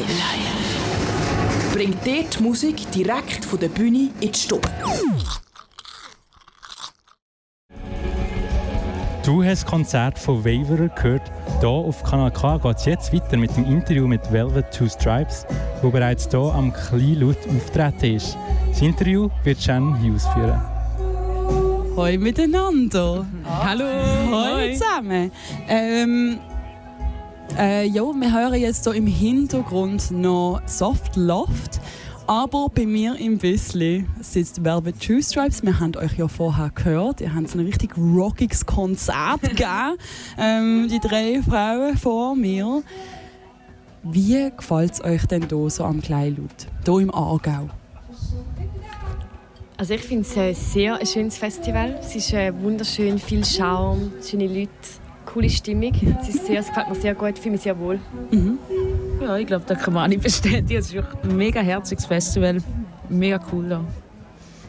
live. Bringt dir die Musik direkt von der Bühne in die Stube. Du hast das Konzert von Waverer gehört. Hier auf Kanal K geht es jetzt weiter mit dem Interview mit Velvet Two Stripes, wo bereits hier am Kleinlaut auftreten ist. Das Interview wird Shannon Hughes führen. Hoi miteinander. Hallo. Hoi zusammen. Ähm, äh, ja, wir hören jetzt hier im Hintergrund noch Soft Loft. Aber bei mir im Bissli sitzt Velvet Two Stripes. Wir haben euch ja vorher gehört. Ihr habt so ein richtig rockiges Konzert gegeben. Ähm, die drei Frauen vor mir. Wie gefällt es euch denn hier so am Kleinlaut? Hier im Aargau? Also ich finde es ein sehr schönes Festival. Es ist äh, wunderschön, viel Charme, schöne Leute, coole Stimmung. Es, ist sehr, es gefällt mir sehr gut, ich fühle mich sehr wohl. Mhm. Ja, ich glaube, da kann man auch nicht bestätigen. Es ist ein mega herziges Festival. Mega cool da.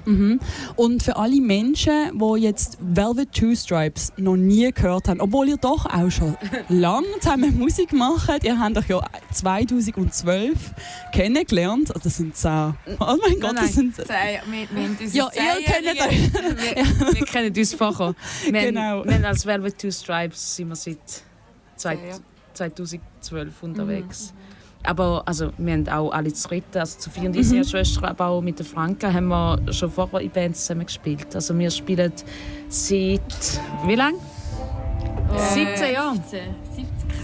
Mhm. Und für alle Menschen, die jetzt Velvet Two Stripes noch nie gehört haben, obwohl ihr doch auch schon lange zusammen Musik macht, ihr habt euch ja 2012 kennengelernt. Also das sind zehn. Oh mein Gott, das sind Zehn, wir, wir Ja, ihr kennt euch. Wir, wir kennen uns vorher. Wir, Genau. haben, wir als Velvet Two Stripes sind wir seit zwei, Zehn Jahre. 2012 unterwegs. Aber also, wir haben auch alle zu dritt, also zu vier und unsere Schwester, aber auch mit der Franka haben wir schon vorher in Bands zusammen gespielt. Also wir spielen seit, wie lange? 17 Jahre.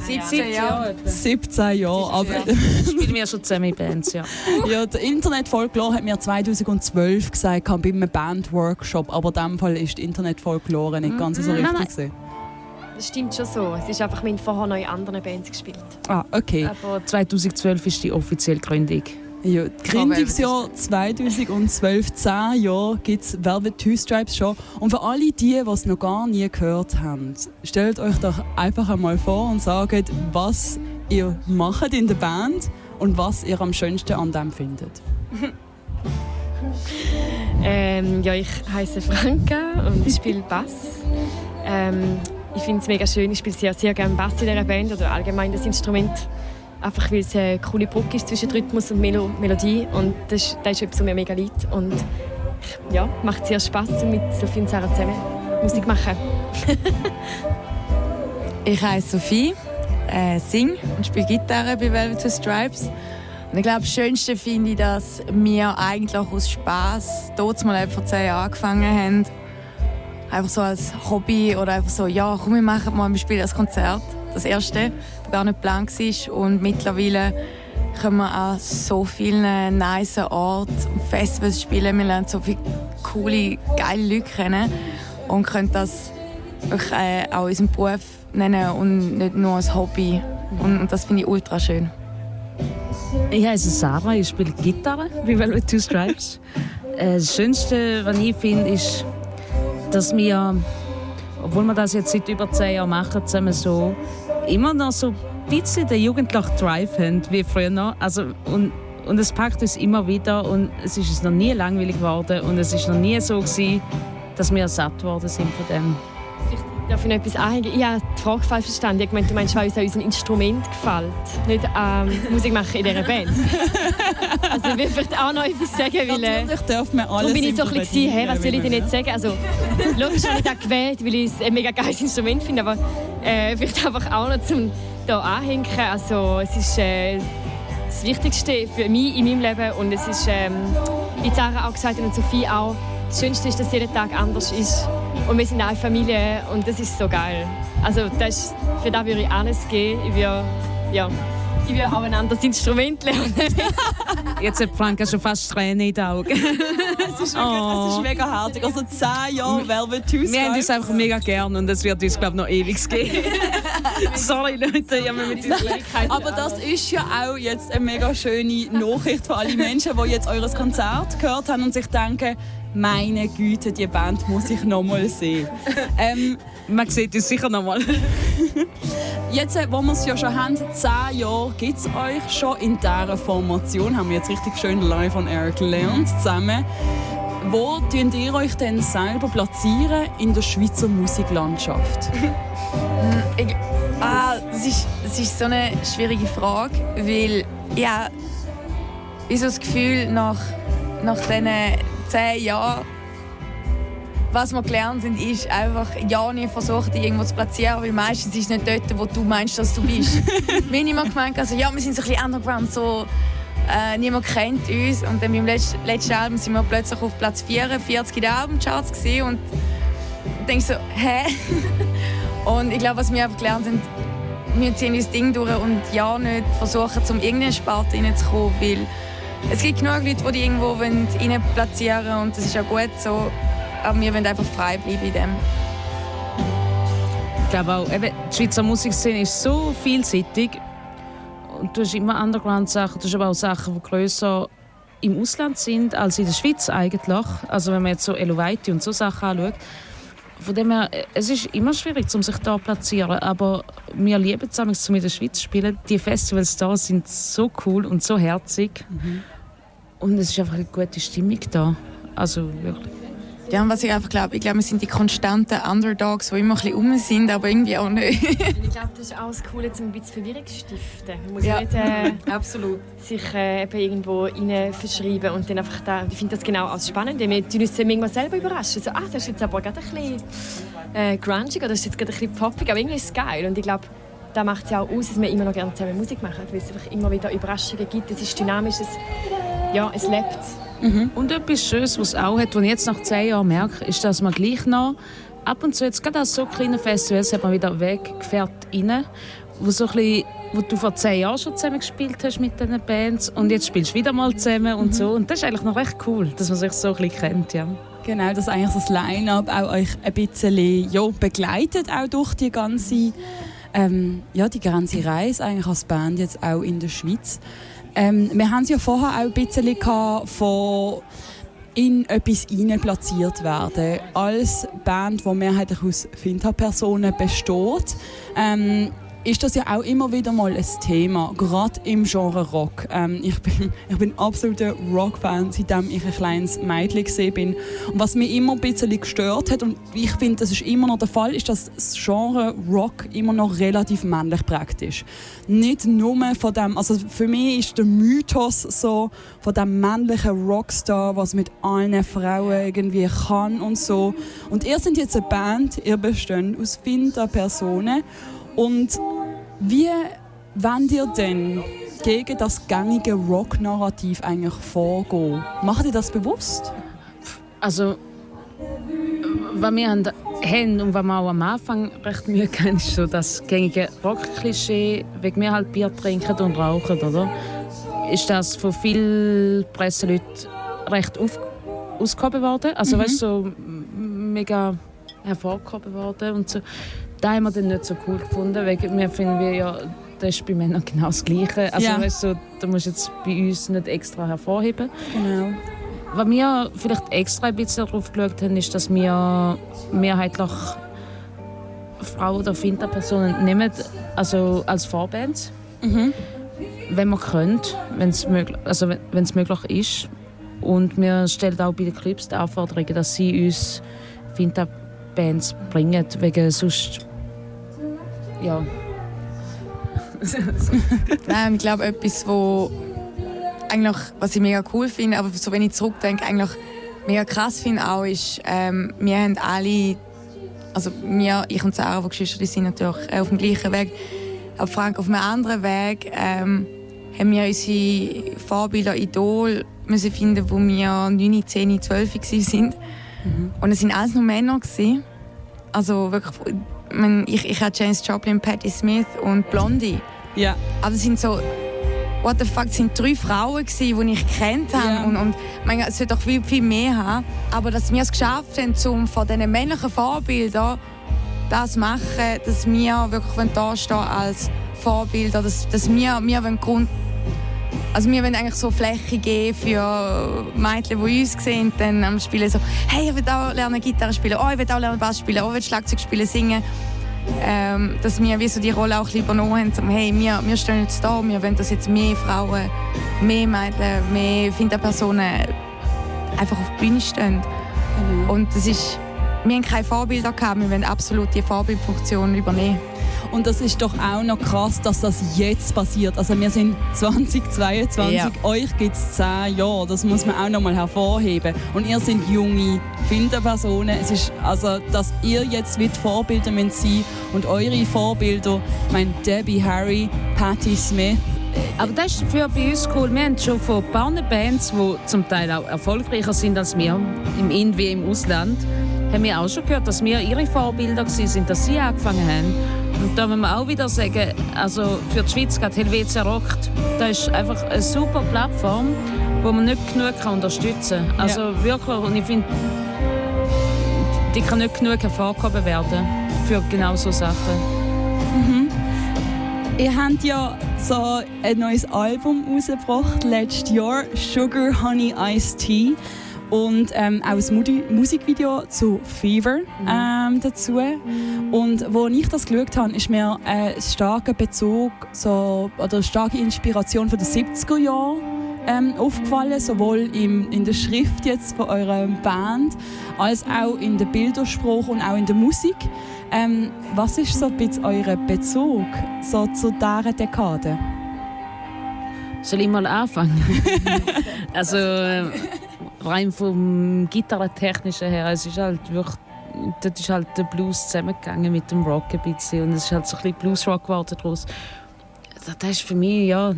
17 Jahre. 17 Jahre. Aber Spielen wir schon zusammen in Bands, ja. ja, der Internetfolklore hat mir 2012 gesagt, bei einem Bandworkshop. Aber in diesem Fall ist die Internetfolklore nicht ganz so Nein, richtig. nein. gewesen. Das stimmt schon so. Es ist einfach, wir haben vorher noch in anderen Bands gespielt. Ah, okay. Aber 2012 ist die offizielle Gründung. Ja, Gründungsjahr 2012, 10 Jahre gibt es Velvet Two Stripes schon. Und für alle die, die es noch gar nie gehört haben, stellt euch doch einfach einmal vor und sagt, was ihr macht in der Band und was ihr am schönsten an dem findet. Ähm, ja, ich heiße Franka und ich spiele Bass. Ähm, ich finde es mega schön. Ich spiele sehr, sehr gerne Bass in dieser Band oder allgemein das Instrument. Einfach weil es eine coole Brücke ist zwischen Rhythmus und Melo Melodie. Und das, ist- das ist etwas, was mir mega liegt. Und ja, macht sehr Spass, mit Sophie und Sarah zusammen Musik machen. Ich heiße Sophie, äh, sing und spiele Gitarre bei Velvet Stripes. Und ich glaube, das Schönste finde ich, dass wir eigentlich aus Spass dort mal vor zehn Jahren angefangen haben. Einfach so als Hobby oder einfach so, ja, komm, wir machen mal, wir spielen das Konzert. Das erste, das gar nicht geplant war. Und mittlerweile können wir an so vielen nice Orten und Festivals spielen. Wir lernen so viele coole, geile Leute kennen und können das äh, auch unseren Beruf nennen und nicht nur als Hobby. Und, und das finde ich ultra schön. Ich heiße Sarah, ich spiele Gitarre bei Velvet Two Stripes. Äh, Das Schönste, was ich finde, ist, dass wir, obwohl wir das jetzt seit über zehn Jahren machen, zusammen so, immer noch so ein bisschen den jugendlichen Drive haben, wie früher noch. Also, und, und es packt uns immer wieder und es ist uns noch nie langweilig geworden und es ist noch nie so gewesen, dass wir satt geworden sind von dem. Darf ich noch etwas anhängen? Ich habe die Frage falsch verstanden. Ich gemeint, du meinst, weil uns an unserem Instrument gefällt, nicht ähm, Musik machen in dieser Band. also ich will vielleicht auch noch etwas sagen, weil... Äh, Natürlich dürfen wir alles bin ich so ein bisschen, hey, was soll ich denn interpretieren, jetzt sagen? Also, logisch habe ich das gewählt, weil ich es ein mega geiles Instrument finde, aber äh, vielleicht einfach auch noch zum hier anhängen. Also, es ist äh, das Wichtigste für mich in meinem Leben und es ist, ähm, wie Sarah auch gesagt hat und Sophie auch, das Schönste ist, dass jeder Tag anders ist und wir sind eine Familie und das ist so geil. Also, das ist, für das würde ich alles geben. Ich würde, ja, ich würde auch ein anderes Instrument lernen. Jetzt hat Franka schon fast Tränen in den Augen. Es ist, wirklich, es ist mega herzig. Also 10 Jahre Velvet Two Wir haben uns einfach mega gern und es wird uns, glaube ich, noch ewig geben. Sorry, Leute, ich habe mit uns Aber das ist ja auch jetzt eine mega schöne Nachricht für alle Menschen, die jetzt eures Konzert gehört haben und sich denken, meine Güte, die Band muss ich noch mal sehen. ähm, Man sieht uns sicher noch mal. jetzt, äh, wo wir es ja schon haben, 10 Jahre gibt es euch schon in dieser Formation. Haben wir jetzt richtig schön live on air gelernt zusammen. Wo tun ihr euch denn selber platzieren in der Schweizer Musiklandschaft? Ich, ah, das, ist, das ist so eine schwierige Frage, weil ja, ich so das Gefühl, nach, nach diesen zehn Jahren, was wir gelernt haben, ist einfach ja nicht versuchen, dich irgendwo zu platzieren, weil meistens ist es nicht dort, wo du meinst, dass du bist. wir haben immer gemeint, also, ja, wir sind so ein bisschen underground, so, äh, niemand kennt uns. Und dann beim letzten, letzten Album sind wir plötzlich auf Platz 44 in den Albumcharts gesehen und denkst so, hä? und ich glaube, was wir einfach gelernt haben, wir ziehen das Ding durch und ja nicht versuchen, um irgendeine Sparte reinzukommen, weil es gibt genug Leute, die, die irgendwo rein platzieren wollen und das ist auch gut so. Aber wir wollen einfach frei bleiben in dem. Ich glaube auch, eben, die Schweizer Musikszene ist so vielseitig. Und du hast immer Underground-Sachen, du hast aber auch Sachen, die grösser im Ausland sind als in der Schweiz eigentlich. Also wenn man jetzt so Elovaiti und so Sachen anschaut. Von dem her, es ist immer schwierig, um sich da zu platzieren. Aber wir lieben es, um in der Schweiz zu spielen. Die Festivals da sind so cool und so herzig. Mhm. Und es ist einfach eine gute Stimmung da. Also wirklich. Ja, und was ich einfach glaube, ich glaube, wir sind die konstanten Underdogs, die immer ein bisschen rum sind, aber irgendwie auch nicht. ich glaube, das ist auch das Coole, um ein bisschen Verwirrung zu stiften. Man muss ja. nicht äh, Absolut. sich äh, eben irgendwo rein verschreiben und dann einfach da, ich finde das genau als spannend. Wir tun uns manchmal selber überraschen. So, ah, das ist jetzt aber gerade ein bisschen äh, grungig oder das ist jetzt gerade ein bisschen poppig, aber irgendwie ist es geil. Und ich glaube, da macht es ja auch aus, dass wir immer noch gerne zusammen Musik machen, weil es einfach immer wieder Überraschungen gibt. Es ist dynamisch, es, ja, es lebt. Mhm. Und etwas Schönes, was es auch hat, was ich jetzt nach zehn Jahren merke, ist, dass man gleich noch ab und zu, jetzt gerade an so kleinen Festivals, hat man wieder Weggefährt rein, wo so ein bisschen wo du vor zehn Jahren schon zusammen gespielt hast mit diesen Bands und jetzt spielst du wieder mal zusammen und mhm. so. Und das ist eigentlich noch recht cool, dass man sich so ein bisschen kennt, ja. Genau, dass eigentlich das Line-Up auch euch ein bisschen ja, begleitet, auch durch die ganze, ähm, ja, die ganze Reise eigentlich als Band jetzt auch in der Schweiz. Ähm, wir haben es ja vorher auch ein bisschen von in etwas platziert werden. Als Band, die mehrheitlich aus Finta-Personen besteht, ähm, ist das ja auch immer wieder mal ein Thema, gerade im Genre Rock. Ähm, ich, bin, ich bin absoluter Rock-Fan, seitdem ich ein kleines Mädchen gesehen bin. Und was mich immer ein bisschen gestört hat, und ich finde, das ist immer noch der Fall, ist, dass das Genre Rock immer noch relativ männlich praktisch. Nicht nur von dem, also für mich ist der Mythos so von dem männlichen Rockstar, was mit allen Frauen irgendwie kann und so. Und ihr seid jetzt eine Band, ihr besteht aus Finta-Personen und wie wollt ihr denn gegen das gängige Rock-Narrativ eigentlich vorgehen? Macht ihr das bewusst? Also, was wir haben, und was wir auch am Anfang recht Mühe haben, ist so das gängige Rock-Klischee, wegen wir halt Bier trinken und rauchen, oder? Ist das von vielen Presseleuten recht auf, ausgehoben worden. Also, mhm. weißt so mega hervorgehoben worden und so. Das haben wir dann nicht so cool gefunden, weil wir finden wir ja, das ist bei Männern genau das Gleiche. Also ja. weißt du, da musst jetzt bei uns nicht extra hervorheben. Genau. Was wir vielleicht extra ein bisschen darauf geschaut haben, ist, dass wir mehrheitlich Frauen oder Finterpersonen nehmen, also als Vorbands. Mhm. Wenn können, wenn es möglich, also wenn es möglich ist. Und wir stellen auch bei den Clips die Anforderungen, dass sie uns Finterbands bringen, wegen sonst ja. Nein, ich glaube, etwas, wo eigentlich, was ich mega cool finde, aber so wenn ich zurückdenke, eigentlich mega krass finde auch, ist, ähm, wir haben alle, also wir, ich und Sarah, die Geschwister, die sind natürlich auf dem gleichen Weg, aber Frank auf einem anderen Weg, ähm, haben wir unsere Vorbilder, Idol müssen finden, wo wir 9, 10, 12 waren. Mhm. Und es waren alles nur Männer. Gewesen. Also wirklich ich, ich hatte James Joplin, Patti Smith und Blondie. Ja. Aber es sind so, what the fuck, es sind drei Frauen gewesen, die ich kennt habe ja. und, und meine, es sollte doch viel, viel mehr haben. Aber dass wir es geschafft haben, um von diesen männlichen Vorbildern das zu machen, dass wir wirklich da stehen als Vorbilder, dass, dass wir, wir Grund also wir wollen eigentlich so Fläche geben für Mädchen, die uns sehen, dann am Spielen so, hey, ich will auch lernen Gitarre spielen, oh, ich will auch lernen Bass spielen, oh, ich will Schlagzeug spielen, singen. Ähm, dass wir wie so die Rolle auch übernommen haben, so, hey, wir, wir stehen jetzt da, wir wollen, dass jetzt mehr Frauen, mehr Mädchen, mehr Finderpersonen einfach auf der Bühne stehen. Mhm. Und das ist wir haben keine Vorbilder gehabt, wir wollen absolut die Vorbildfunktion übernehmen. Und das ist doch auch noch krass, dass das jetzt passiert. Also wir sind 2022, ja. euch gibt es 10 Jahre. Das muss man auch noch mal hervorheben. Und ihr sind junge Filterpersonen. Es ist also, dass ihr jetzt mit Vorbilder sein und eure Vorbilder, ich meine Debbie Harry, Patti Smith, aber das ist für bei uns cool. Wir haben schon von ein paar Bands, die zum Teil auch erfolgreicher sind als wir, im In- wie im Ausland, haben wir auch schon gehört, dass wir ihre Vorbilder waren, dass sie angefangen haben. Und da muss man auch wieder sagen, also für die Schweiz geht Helvetia Rockt, das ist einfach eine super Plattform, wo man nicht genug kann unterstützen kann. Also ja. wirklich, und ich finde, die kann nicht genug hervorgehoben werden für genau so Sachen. Mhm. Ihr habt ja so ein neues Album rausgebracht, letztes Jahr, Sugar Honey Iced Tea und ähm, auch ein Musikvideo zu Fever mhm. ähm, dazu. Und wo ich das geschaut habe, ist mir ein starker Bezug so, oder eine starke Inspiration von den 70er Jahren ähm, aufgefallen, sowohl im, in der Schrift jetzt von eurer Band als auch in der Bilderspruch und auch in der Musik. Ähm, was ist so ein bisschen euer Bezug so zu dieser Dekade? Soll ich mal anfangen? also äh, rein vom Gitarrentechnischen her, es ist halt wirklich dort ist halt der Blues zusammengegangen mit dem Rock ein bisschen und es ist halt so ein bisschen Bluesrock geworden daraus. Das ist für mich, ja,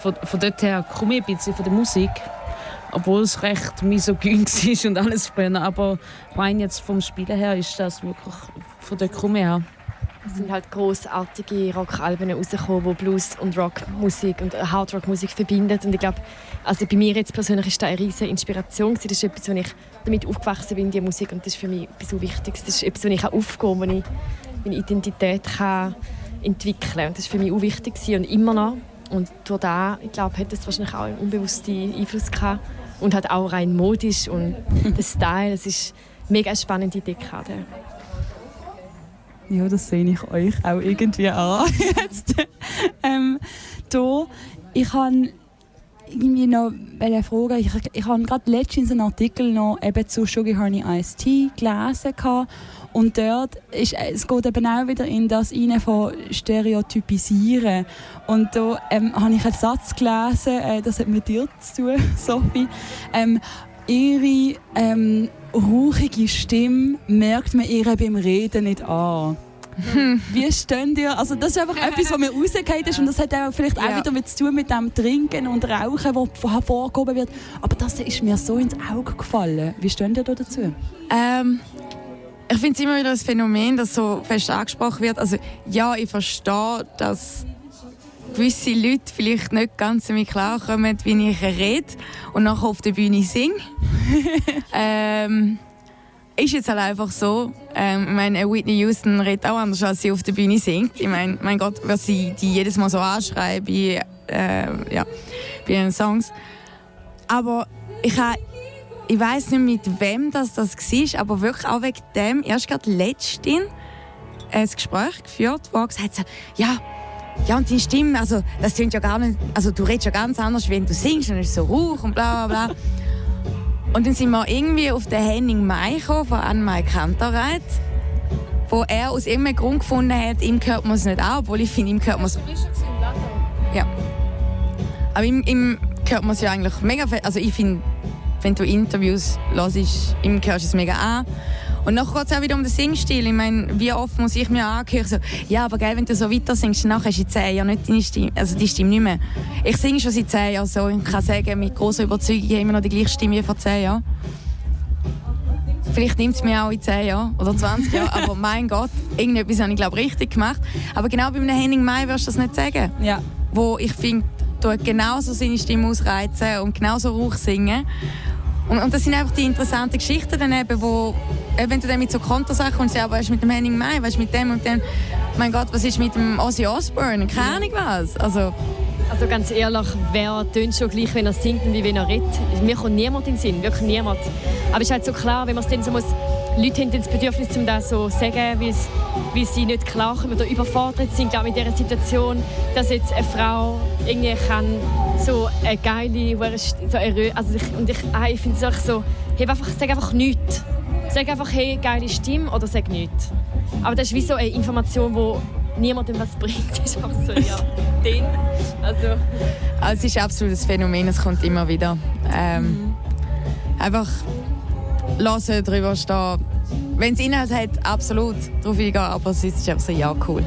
von, von dort her komme ich ein bisschen von der Musik, obwohl es recht misogyn ist und alles aber rein jetzt vom Spielen her ist das wirklich von dort komme ich her. Es sind halt großartige Rockalben rausgekommen, die Blues und Rockmusik und Hardrockmusik verbinden. Und ich glaube, also bei mir jetzt persönlich ist das eine riesige Inspiration. Das ist etwas, wo ich damit aufgewachsen bin, die Musik. Und das ist für mich etwas so Wichtiges. Das ist etwas, wo ich aufgehen kann, wo ich meine Identität kann entwickeln kann. Und das war für mich auch wichtig und immer noch. Und durch das, ich glaube, hat das wahrscheinlich auch einen unbewussten Einfluss gehabt. Und halt auch rein modisch und der Style. Es ist eine mega spannende Dekade. Ja, das sehe ich euch auch irgendwie an. Jetzt, ähm, da, ich habe irgendwie noch fragen, ich, ich habe gerade letztens einen Artikel noch eben zu Sugar Honey Iced Tea gelesen und dort ist, es geht eben auch wieder in das rein von Stereotypisieren. Und da ähm, habe ich einen Satz gelesen, äh, das hat mit dir zu tun, Sophie, ähm, ihre ähm, rauchige Stimme merkt man ihr beim Reden nicht an. Wie stehen dir? Also das ist einfach etwas, was mir rausgeht ist und das hat auch vielleicht auch wieder mit zu tun mit dem Trinken und Rauchen, das hervorgehoben wird. Aber das ist mir so ins Auge gefallen. Wie stehen dir da dazu? Ähm, ich finde es immer wieder ein Phänomen, das so fest angesprochen wird. Also ja, ich verstehe, dass gewisse Leute vielleicht nicht ganz damit klarkommen, wie ich rede und nachher auf der Bühne singe. ähm, ist jetzt halt einfach so. Ähm, ich meine, Whitney Houston redet auch anders, als sie auf der Bühne singt. Ich meine, mein Gott, was sie die jedes Mal so anschreiben bei, äh, ja, bei ihren Songs. Aber ich habe ich weiß nicht mit wem das, das war, aber wirklich auch wegen dem, erst gerade letztens ein Gespräch geführt, wo gesagt hat, ja, ja, und deine Stimme, also, das klingt ja gar nicht, also du redest ja ganz anders, wenn du singst, dann ist es so Rauch und bla bla bla. und dann sind wir irgendwie auf den Henning May gekommen, von Anne-Mai Kantereit, wo er aus irgendeinem Grund gefunden hat, ihm hört man es nicht an, obwohl ich finde, ihm hört man es... Ja. Aber ihm, ihm hört man es ja eigentlich mega... Also ich finde, wenn du Interviews hörst, ihm hörst du es mega an. Und dann geht es auch wieder um den Singstil. Ich meine, wie oft muss ich mir angehören, so, ja, aber geil, wenn du so weiter singst, dann hast du in zehn Jahren nicht deine Stimme, also die Stimme nicht mehr. Ich singe schon seit zehn Jahren so. Ich kann sagen, mit großer Überzeugung, ich habe immer noch die gleiche Stimme wie vor zehn Jahren. Vielleicht nimmt es mir auch in 10 Jahren oder 20 Jahren, aber mein Gott, irgendetwas habe ich glaube richtig gemacht. Aber genau bei einem Henning Mai wirst du das nicht sagen. Ja. Wo ich finde, tut genauso seine Stimme ausreizen und genauso Rauch singen. Und, und, das sind einfach die interessanten Geschichten dann eben, wo wenn du dann mit so Kontersachen kommst, ja, was ist mit dem Henning Mai, was ist mit dem und dem, mein Gott, was ist mit dem Ozzy Osbourne, keine Ahnung was. Also, also ganz ehrlich, wer tönt schon gleich, wenn er singt und wie wenn er redet? Mir kommt niemand in den Sinn, wirklich niemand. Aber es ist halt so klar, wenn man es dann so muss, Leute haben das Bedürfnis, um das so zu sagen, weil sie nicht klarkommen oder überfordert sind glaube in dieser Situation, dass jetzt eine Frau irgendwie kann so eine geile, so eine, also ich, und ich, ah, ich finde es auch so, hey, einfach, sag einfach nichts. Sag einfach, hey, geile Stimme oder sag nichts. Aber das ist wie so eine Information, die niemandem was bringt. Ist einfach so, ja, den. Also, Also es ist absolut ein Phänomen, es kommt immer wieder. Ähm, Einfach hören, drüber stehen. Wenn es Inhalt hat, absolut drauf eingehen, aber es ist einfach so, ja, cool.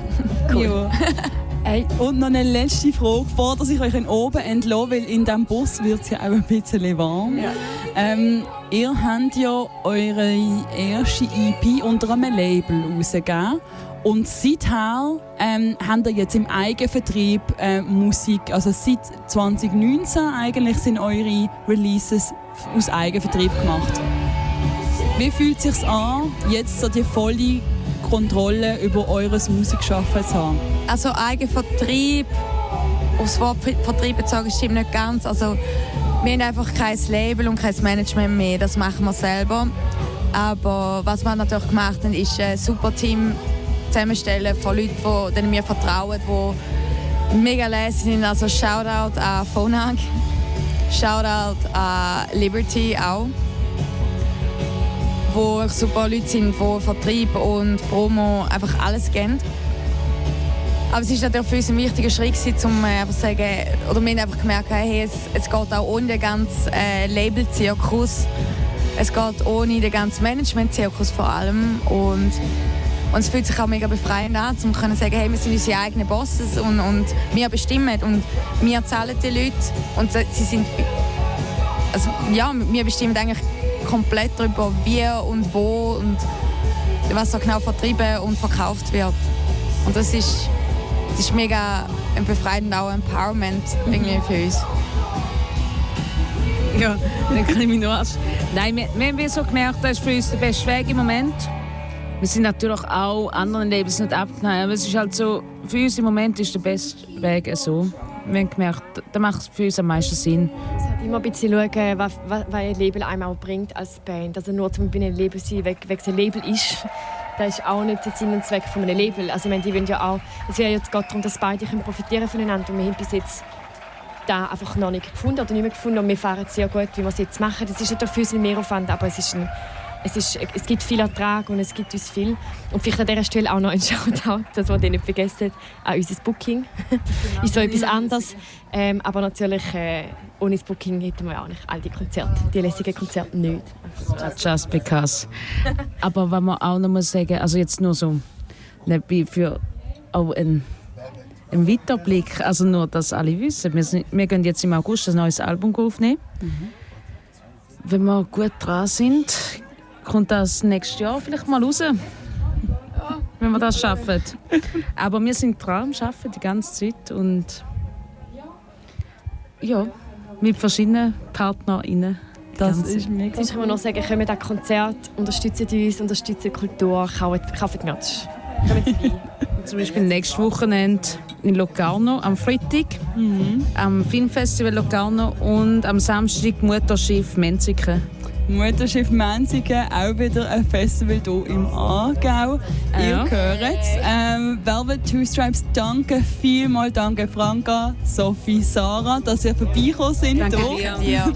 Ja. Hey, und noch eine letzte Frage, bevor dass ich euch oben entlasse, weil in diesem Bus wird es ja auch ein bisschen warm. Ähm, ihr habt ja eure erste EP unter einem Label rausgegeben. Und seither ähm, habt ihr jetzt im Eigenvertrieb äh, Musik, also seit 2019 eigentlich sind eure Releases aus Eigenvertrieb gemacht. Wie fühlt es sich an, jetzt so die volle Kontrolle über eures Musikschaffen zu haben? Also Eigenvertrieb, aufs Wort Ver- Vertrieb bezogen stimmt nicht ganz. Also wir haben einfach kein Label und kein Management mehr, das machen wir selber. Aber was wir natürlich gemacht haben, ist ein super Team zusammenstellen von Leuten, denen wir vertrauen, die mega lässig sind. Also Shoutout an Phonag, Shoutout an Liberty auch wo super Leute sind, die Vertrieb und Promo einfach alles kennen. Aber es ist natürlich für uns ein wichtiger Schritt, um äh, einfach zu sagen, oder wir haben einfach gemerkt, hey, es, es geht auch ohne den ganzen äh, Label-Zirkus. Es geht ohne den ganzen Management-Zirkus vor allem. Und, und es fühlt sich auch mega befreiend an, um zu sagen, hey, wir sind unsere eigenen Bosses und, und wir bestimmen und wir zahlen die Leute und sie sind also, ja, wir bestimmen eigentlich komplett darüber, wie und wo und was so genau vertrieben und verkauft wird. Und das ist, das ist mega ein befreiend auch Empowerment irgendwie für uns. Ja, dann kann ich mich nur als... Nein, wir, wir haben so gemerkt, das ist für uns der beste Weg im Moment. Wir sind natürlich auch anderen Labels nicht abgenommen, aber es ist halt so, für uns im Moment ist der beste Weg so. Wir haben gemerkt, da macht es für uns am meisten Sinn. Immer ein bisschen schauen, was, was, was ein Label einem auch bringt als Band. Also nur zum bei einem Label sein, es ein Label ist, das ist auch nicht der Sinn und Zweck von einem Label. Also ich meine, die wollen ja auch, es geht ja jetzt darum, dass beide können profitieren voneinander und wir haben bis jetzt da einfach noch nicht gefunden oder nicht mehr gefunden und wir fahren sehr gut, wie wir es jetzt machen. Das ist natürlich für uns ein Mehraufwand, aber es ist ein es, ist, es gibt viel Ertrag und es gibt uns viel. Und vielleicht an dieser Stelle auch noch ein Shoutout, dass wir den nicht vergessen, an unser Booking. ist so etwas anderes. Ähm, aber natürlich, äh, ohne das Booking hätten wir auch nicht all die Konzerte, die lässigen Konzerte nicht. Just because. Aber was man auch noch muss sagen, also jetzt nur so nebenbei für auch ein, ein Weiterblick, also nur, dass alle wissen, wir, sind, wir gehen jetzt im August ein neues Album aufnehmen. Wenn wir gut dran sind, kommt das nächstes Jahr vielleicht mal raus. Wenn wir das schaffen. Aber wir sind dran Schaffen die ganze Zeit und ja, mit verschiedenen PartnerInnen. Das ist mega Sonst können wir noch sagen, kommt an Konzert, unterstützen uns, unterstützen die Kultur, kaufen, kaufen Merch. Zum Beispiel nächstes Wochenende in Locarno am Freitag, am Filmfestival Locarno und am Samstag Mutterschiff Menziken. Mutterschiff Menzigen, auch wieder ein Festival hier im Aargau. Ihr Ja. hört es. Ähm, Velvet Two Stripes, danke vielmals, danke Franka, Sophie, Sarah, dass ihr vorbeigekommen sind. Danke dir.